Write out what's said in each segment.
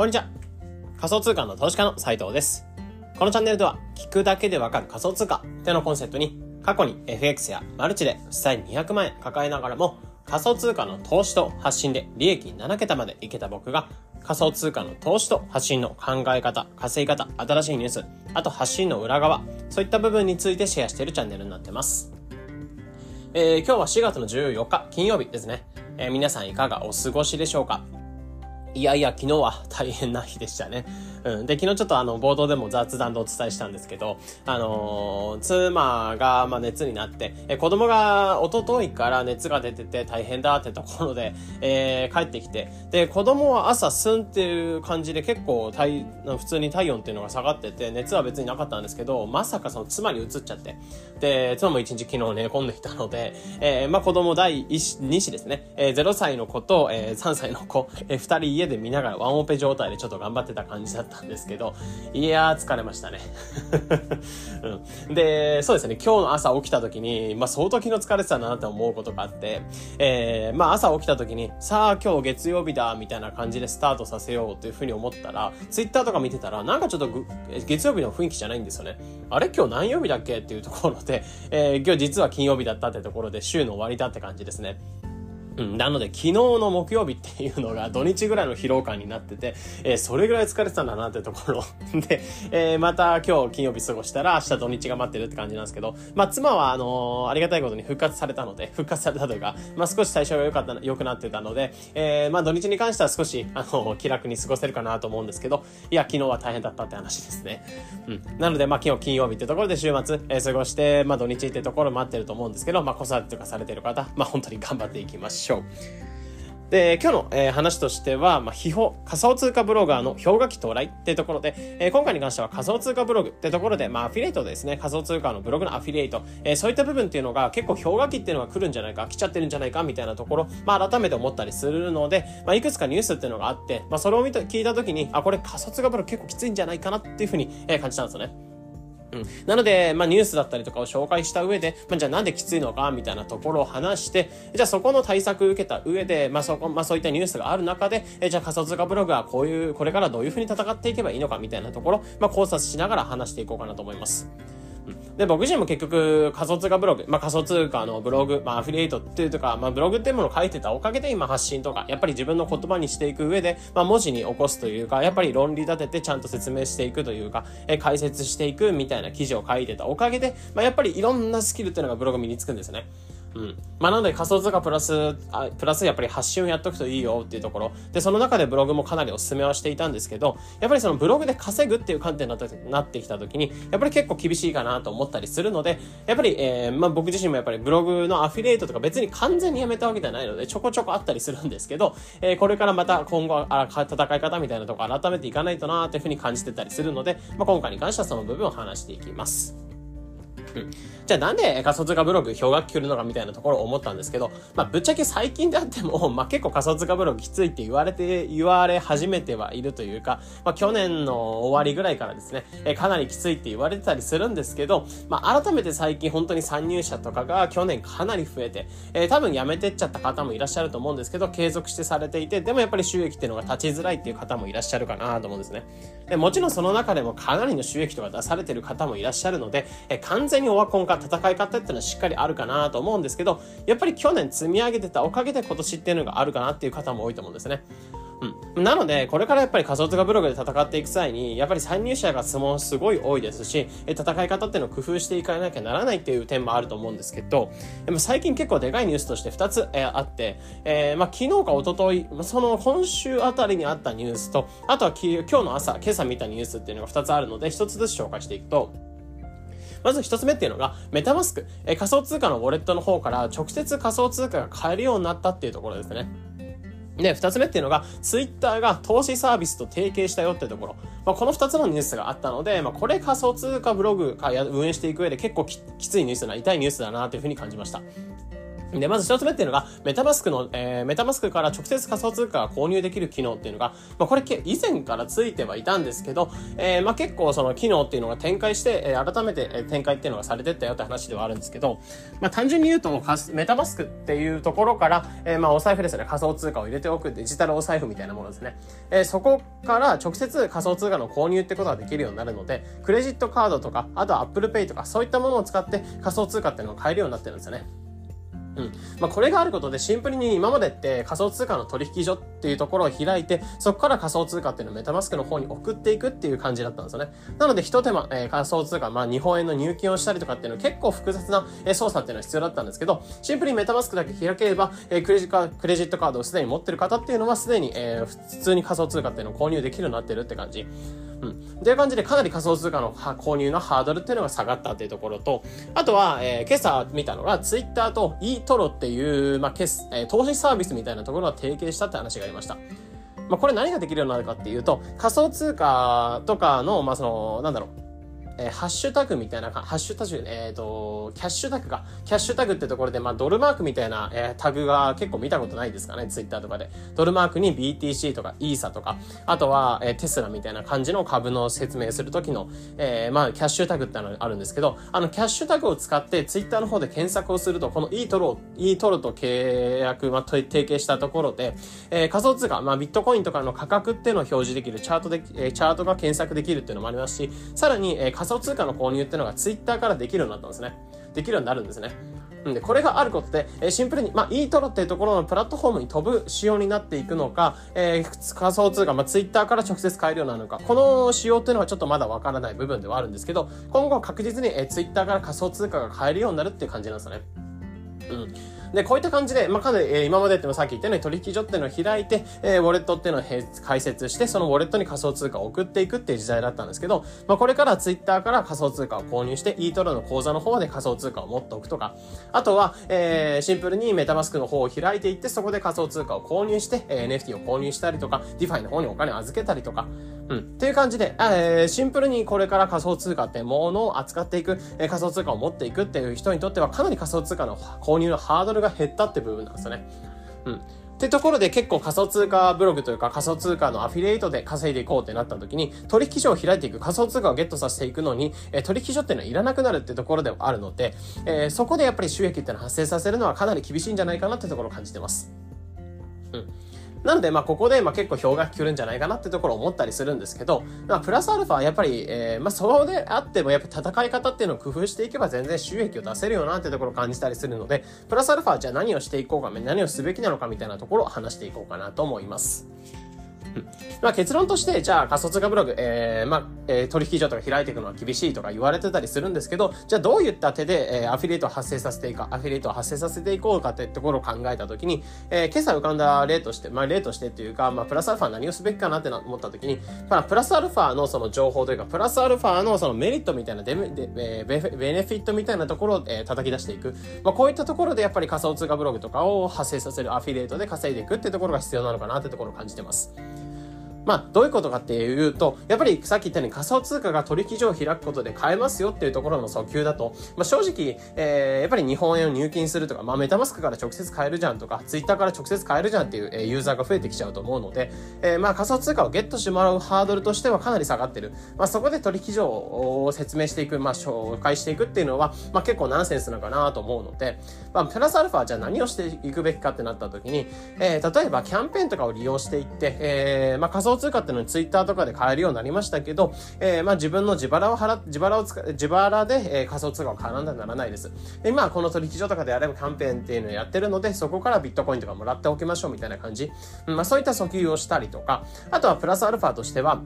こんにちは。仮想通貨の投資家の斉藤です。このチャンネルでは、聞くだけでわかる仮想通貨ってのコンセプトに、過去に FX やマルチで負債200万円抱えながらも、仮想通貨の投資と発信で利益7桁までいけた僕が、仮想通貨の投資と発信の考え方、稼ぎ方、新しいニュース、あと発信の裏側、そういった部分についてシェアしているチャンネルになってます。えー、今日は4月の14日、金曜日ですね。えー、皆さんいかがお過ごしでしょうか？いやいや、昨日は大変な日でしたね。うん。で、昨日ちょっとあの、冒頭でも雑談でお伝えしたんですけど、あのー、妻が、まあ、熱になって、え、子供が一昨日から熱が出てて大変だってところで、えー、帰ってきて、で、子供は朝スンっていう感じで結構体、普通に体温っていうのが下がってて、熱は別になかったんですけど、まさかその妻に移っちゃって、で、妻も一日昨日寝込んでいたので、えー、まあ、子供第2子ですね、えー、0歳の子と、えー、3歳の子、えー、2人家で見ながらワンオペ状態でちょっと頑張ってた感じだったたんですけど、いやー疲れましたね。うん、で、そうですね、今日の朝起きた時に、まあ相当昨日疲れてたなって思うことがあって、えー、まあ朝起きた時に、さあ今日月曜日だ、みたいな感じでスタートさせようというふうに思ったら、ツイッターとか見てたら、なんかちょっと月曜日の雰囲気じゃないんですよね。あれ？今日何曜日だっけ？っていうところで、えー、今日実は金曜日だったってところで週の終わりだって感じですね。うん、なので昨日の木曜日っていうのが土日ぐらいの疲労感になってて、えー、それぐらい疲れてたんだなってところ で、えー、また今日金曜日過ごしたら明日土日が待ってるって感じなんですけど、まあ妻はあのー、ありがたいことに復活されたので、復活されたというか、まあ少し最初が良かった、良くなってたので、えー、まあ土日に関しては少し、あの気楽に過ごせるかなと思うんですけど、いや、昨日は大変だったって話ですね。うん。なので、まあ今日金曜日ってところで週末、え、過ごして、まあ土日ってところ待ってると思うんですけど、まあ子育てとかされてる方、まあ本当に頑張っていきましょう。で、今日の、えー、話としては、まあ、秘宝、仮想通貨ブロガーの氷河期到来っていうところで、えー、今回に関しては仮想通貨ブログってところで、まあ、アフィリエイトですね、仮想通貨のブログのアフィリエイト、えー、そういった部分っていうのが結構氷河期っていうのが来るんじゃないか、来ちゃってるんじゃないか、みたいなところ、まあ、改めて思ったりするので、まあ、いくつかニュースっていうのがあって、まあ、それを見た、聞いたときに、あ、これ仮想通貨ブログ結構きついんじゃないかなっていうふうに、えー、感じたんですよね。うん。なので、まあニュースだったりとかを紹介した上で、まあじゃあなんできついのかみたいなところを話して、じゃあそこの対策を受けた上で、まあそこ、まあそういったニュースがある中で、えじゃあ仮想通貨ブログはこういう、これからどういうふうに戦っていけばいいのかみたいなところ、まあ考察しながら話していこうかなと思います。で、僕自身も結局仮想通貨ブログ、まあ仮想通貨のブログ、まあアフィリエイトっていうとか、まあブログっていうものを書いてたおかげで今発信とか、やっぱり自分の言葉にしていく上で、まあ文字に起こすというか、やっぱり論理立ててちゃんと説明していくというか、え解説していくみたいな記事を書いてたおかげで、まあやっぱりいろんなスキルっていうのがブログ身につくんですね。うん。まあ、なので仮想通貨プラス、あプラスやっぱり発信をやっとくといいよっていうところ。で、その中でブログもかなりお勧めはしていたんですけど、やっぱりそのブログで稼ぐっていう観点になってきた時に、やっぱり結構厳しいかなと思ったりするので、やっぱり、えー、まあ僕自身もやっぱりブログのアフィリエイトとか別に完全にやめたわけじゃないので、ちょこちょこあったりするんですけど、えー、これからまた今後、あ戦い方みたいなとこ改めていかないとなーっていうふうに感じてたりするので、まあ今回に関してはその部分を話していきます。うん。じゃあなんで仮想通貨ブログ氷河期来るのかみたいなところを思ったんですけど、まあぶっちゃけ最近であっても、まあ結構仮想通貨ブログきついって言われて、言われ始めてはいるというか、まあ去年の終わりぐらいからですね、えかなりきついって言われてたりするんですけど、まあ改めて最近本当に参入者とかが去年かなり増えて、えー、多分辞めてっちゃった方もいらっしゃると思うんですけど、継続してされていて、でもやっぱり収益っていうのが立ちづらいっていう方もいらっしゃるかなと思うんですね。でもちろんその中でもかなりの収益とか出されてる方もいらっしゃるので、え完全にオワコン化戦い方っていうのはしっかりあるかなと思うんですけど、やっぱり去年積み上げてたおかげで今年っていうのがあるかなっていう方も多いと思うんですね。うん。なので、これからやっぱり仮想通貨ブログで戦っていく際に、やっぱり参入者が質問すごい多いですし、戦い方っていうのを工夫していかなきゃならないっていう点もあると思うんですけど、でも最近結構でかいニュースとして2つ、えー、あって、えー、まあ昨日か一昨日その今週あたりにあったニュースと、あとは今日の朝、今朝見たニュースっていうのが2つあるので、1つずつ紹介していくと、まず一つ目っていうのが、メタマスク、え仮想通貨のウォレットの方から直接仮想通貨が買えるようになったっていうところですね。で、二つ目っていうのが、ツイッターが投資サービスと提携したよっていうところ。まあ、この二つのニュースがあったので、まあ、これ仮想通貨ブログか運営していく上で結構きついニュースな、痛いニュースだなというふうに感じました。で、まず一つ目っていうのが、メタマスクの、えー、メタマスクから直接仮想通貨が購入できる機能っていうのが、まあ、これ以前からついてはいたんですけど、えー、まあ、結構その機能っていうのが展開して、えー、改めて展開っていうのがされてったよって話ではあるんですけど、まあ、単純に言うと、メタマスクっていうところから、えー、まあ、お財布ですね、仮想通貨を入れておくデジタルお財布みたいなものですね。えー、そこから直接仮想通貨の購入ってことができるようになるので、クレジットカードとか、あとは Apple Pay とか、そういったものを使って仮想通貨っていうのを買えるようになってるんですよね。うん。まあ、これがあることでシンプルに今までって仮想通貨の取引所っていうところを開いて、そこから仮想通貨っていうのをメタマスクの方に送っていくっていう感じだったんですよね。なので一手間、えー、仮想通貨、まあ、日本円の入金をしたりとかっていうのは結構複雑な、え操作っていうのは必要だったんですけど、シンプルにメタマスクだけ開ければ、えー、クレジクレジットカードをすでに持ってる方っていうのはすでに、えー、普通に仮想通貨っていうのを購入できるようになってるって感じ。うん。という感じでかなり仮想通貨の購入のハードルっていうのが下がったっていうところと、あとは、えー、今朝見たのが、ツイッターと eToro っていう、まあ、けす、えー、投資サービスみたいなところが提携したって話がありました。まあ、これ何ができるようになるかっていうと、仮想通貨とかの、まあ、その、なんだろう、えー、ハッシュタグみたいな、ハッシュタグ、えっ、ー、と、キャッシュタグか。キャッシュタグってところで、まあ、ドルマークみたいな、えー、タグが結構見たことないですかね、ツイッターとかで。ドルマークに BTC とか、イーサとか、あとは、えー、テスラみたいな感じの株の説明するときの、えー、まあ、キャッシュタグってのがあるんですけど、あの、キャッシュタグを使ってツイッターの方で検索をすると、この e トロ、e トロと契約、まあ、提携したところで、えー、仮想通貨、まあ、ビットコインとかの価格っていうのを表示できるチャートで、えー、チャートが検索できるっていうのもありますし、さらに、えー、仮想通貨の購入っていうのがツイッターからできるようになったんですね。できるようになるんですね。で、これがあることで、えー、シンプルに、まあ、eToro っていうところのプラットフォームに飛ぶ仕様になっていくのか、えー、仮想通貨、まあ、Twitter から直接買えるようになるのか、この仕様っていうのはちょっとまだわからない部分ではあるんですけど、今後確実に、えー、Twitter から仮想通貨が買えるようになるっていう感じなんですよね。うん。で、こういった感じで、まあ、かなり、えー、今までっていうのはさっき言ったように取引所っていうのを開いて、えー、ウォレットっていうのを開設して、そのウォレットに仮想通貨を送っていくっていう時代だったんですけど、まあ、これからツイッターから仮想通貨を購入して、eToro の口座の方で仮想通貨を持っておくとか、あとは、えー、シンプルにメタマスクの方を開いていって、そこで仮想通貨を購入して、えー、NFT を購入したりとか、DeFi の方にお金を預けたりとか、うん。っていう感じで、えー、シンプルにこれから仮想通貨ってものを扱っていく、えー、仮想通貨を持っていくっていう人にとっては、かなり仮想通貨の購入のハードルが減ったって部分なんですよね。うん。ってところで結構仮想通貨ブログというか仮想通貨のアフィリエイトで稼いでいこうってなった時に取引所を開いていく仮想通貨をゲットさせていくのに、え取引所っていうのはいらなくなるってところではあるので、え、そこでやっぱり収益っていうのは発生させるのはかなり厳しいんじゃないかなってところを感じてます。うん。なので、まあ、ここで、まあ、結構票が来るんじゃないかなってところを思ったりするんですけど、まあ、プラスアルファ、やっぱり、えー、まあ、そうであっても、やっぱ戦い方っていうのを工夫していけば全然収益を出せるよなってところを感じたりするので、プラスアルファ、じゃあ何をしていこうか、何をすべきなのかみたいなところを話していこうかなと思います。まあ結論として、じゃあ仮想通貨ブログ、えー、まあ、えー、取引所とか開いていくのは厳しいとか言われてたりするんですけど、じゃあどういった手で、えー、アフィリエイトを発生させていくか、アフィリエイトを発生させていこうかってところを考えたときに、えー、今朝浮かんだ例として、まあ例としてっていうか、まあプラスアルファ何をすべきかなって思ったときに、まあプラスアルファのその情報というか、プラスアルファのそのメリットみたいなデメ、デベベネフィットみたいなところを、えー、叩き出していく。まあこういったところでやっぱり仮想通貨ブログとかを発生させるアフィリエイトで稼いでいくってところが必要なのかなってところを感じてます。まあ、どういうことかっていうと、やっぱりさっき言ったように仮想通貨が取引所を開くことで買えますよっていうところの訴求だと、まあ、正直、えー、やっぱり日本円を入金するとか、まあ、メタマスクから直接買えるじゃんとか、ツイッターから直接買えるじゃんっていう、えー、ユーザーが増えてきちゃうと思うので、えー、まあ、仮想通貨をゲットしてもらうハードルとしてはかなり下がってる。まあ、そこで取引所を説明していく、まあ、紹介していくっていうのは、まあ、結構ナンセンスなのかなと思うので、まあ、プラスアルファじゃあ何をしていくべきかってなった時に、えー、例えばキャンペーンとかを利用していって、えー、まあ、仮想通貨っていうのにツイッターとかで買えるようになりましたけど、えー、まあ自分の自腹を払って、自腹を使自腹で、えー、仮想通貨を買わなきゃならないです。で、まあこの取引所とかであればキャンペーンっていうのをやってるので、そこからビットコインとかもらっておきましょうみたいな感じ。まあそういった訴求をしたりとか、あとはプラスアルファとしては、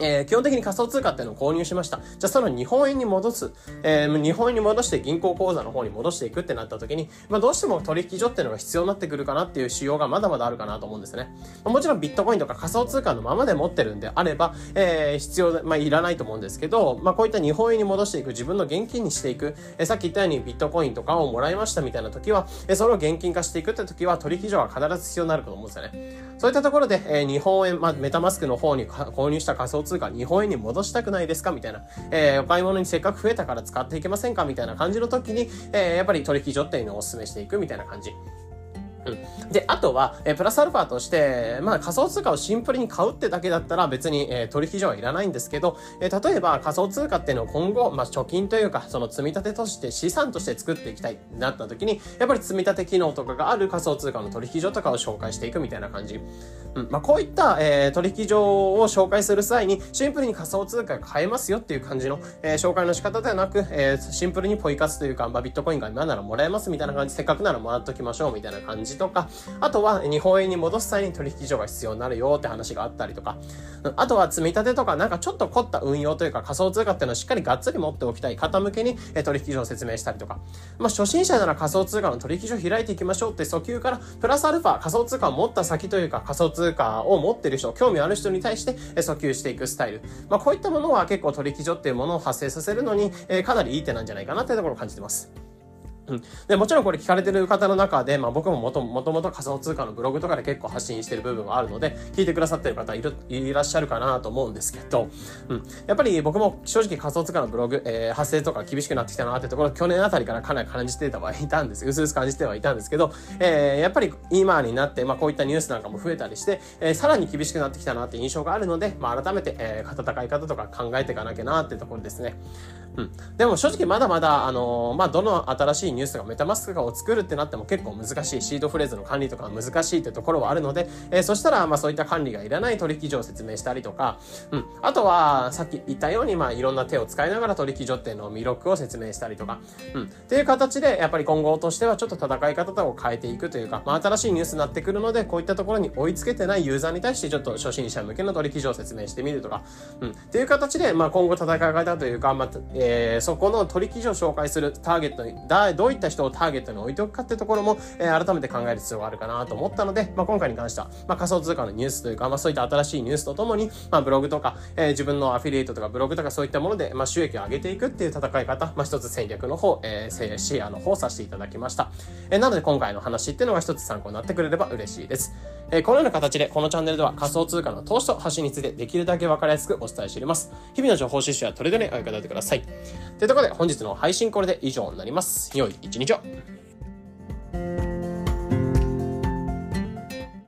えー、基本的に仮想通貨っていうのを購入しました。じゃあその日本円に戻す、えー、日本円に戻して銀行口座の方に戻していくってなった時に、まあどうしても取引所っていうのが必要になってくるかなっていう仕様がまだまだあるかなと思うんですね。もちろんビットコインとか仮想通貨のままで持ってるんであれば、えー、必要で、まあいらないと思うんですけど、まあこういった日本円に戻していく、自分の現金にしていく、えー、さっき言ったようにビットコインとかをもらいましたみたいな時は、えー、それを現金化していくって時は取引所は必ず必要になると思うんですよね。そういったところで、えー、日本円、まあメタマスクの方に購入した仮想通貨通貨日本円に戻したくないですか？みたいな、えー、お買い物にせっかく増えたから使っていけませんか？みたいな感じの時に、えー、やっぱり取引所っていうのをお勧めしていくみたいな感じ。うん。で、あとは、えー、プラスアルファとして、まあ仮想通貨をシンプルに買うってだけだったら別に、えー、取引所はいらないんですけど、えー、例えば仮想通貨っていうのを今後、まあ貯金というか、その積み立てとして資産として作っていきたいなった時に、やっぱり積み立て機能とかがある仮想通貨の取引所とかを紹介していくみたいな感じ。うん。まあこういった、えー、取引所を紹介する際に、シンプルに仮想通貨が買えますよっていう感じの、えー、紹介の仕方ではなく、えー、シンプルにポイ活というか、まあビットコインが今ならもらえますみたいな感じ、せっかくならもらっときましょうみたいな感じとか、あとは日本円に戻す際に取引所が必要になるよって話があったりとか、あとは積み立てとかなんかちょっと凝った運用というか仮想通貨っていうのをしっかりがっつり持っておきたい方向けに取引所を説明したりとか、まあ初心者なら仮想通貨の取引所開いていきましょうって訴求から、プラスアルファ仮想通貨を持った先というか仮想通貨を持ってる人、興味ある人に対して訴求していくスタイル。まあこういったものは結構取引所っていうものを発生させるのに、えかなりいい手なんじゃないかなっていうところを感じてます。うん。で、もちろんこれ聞かれてる方の中で、まあ僕ももともと仮想通貨のブログとかで結構発信してる部分があるので、聞いてくださってる方いる、いらっしゃるかなと思うんですけど、うん。やっぱり僕も正直仮想通貨のブログ、えー、発生とか厳しくなってきたなってところ、去年あたりからかなり感じてたはいたんです。うすうす感じてはいたんですけど、えー、やっぱり今になって、まあこういったニュースなんかも増えたりして、えー、さらに厳しくなってきたなって印象があるので、まあ改めて、えー、戦い方とか考えていかなきゃなってところですね。うん。でも正直まだまだ、あのー、まあどの新しいニュースがメタマスクがを作るってなっても結構難しい、シードフレーズの管理とか難しいってところはあるので、えー、そしたら、まあそういった管理がいらない取引所を説明したりとか、うん。あとは、さっき言ったように、まあいろんな手を使いながら取引所っていうのを魅力を説明したりとか、うん。っていう形で、やっぱり今後としてはちょっと戦い方とかを変えていくというか、まあ新しいニュースになってくるので、こういったところに追いつけてないユーザーに対してちょっと初心者向けの取引所を説明してみるとか、うん。っていう形で、まあ今後戦い方というか、まあ、えー、そこの取引所を紹介するターゲットに、だどういった人をターゲットに置いておくかってところも、えー、改めて考える必要があるかなと思ったので、まあ、今回に関しては、まあ、仮想通貨のニュースというか、まあ、そういった新しいニュースとともに、まあ、ブログとか、えー、自分のアフィリエイトとかブログとかそういったもので、まあ、収益を上げていくっていう戦い方、まあ、一つ戦略の方、えー、シェアの方させていただきました。えー、なので今回の話っていうのが一つ参考になってくれれば嬉しいです。えー、このような形で、このチャンネルでは仮想通貨の投資と発信についてできるだけ分かりやすくお伝えしております。日々の情報収集やトレードにお役立てください。というところで本日の配信これで以上になります。良い一日を。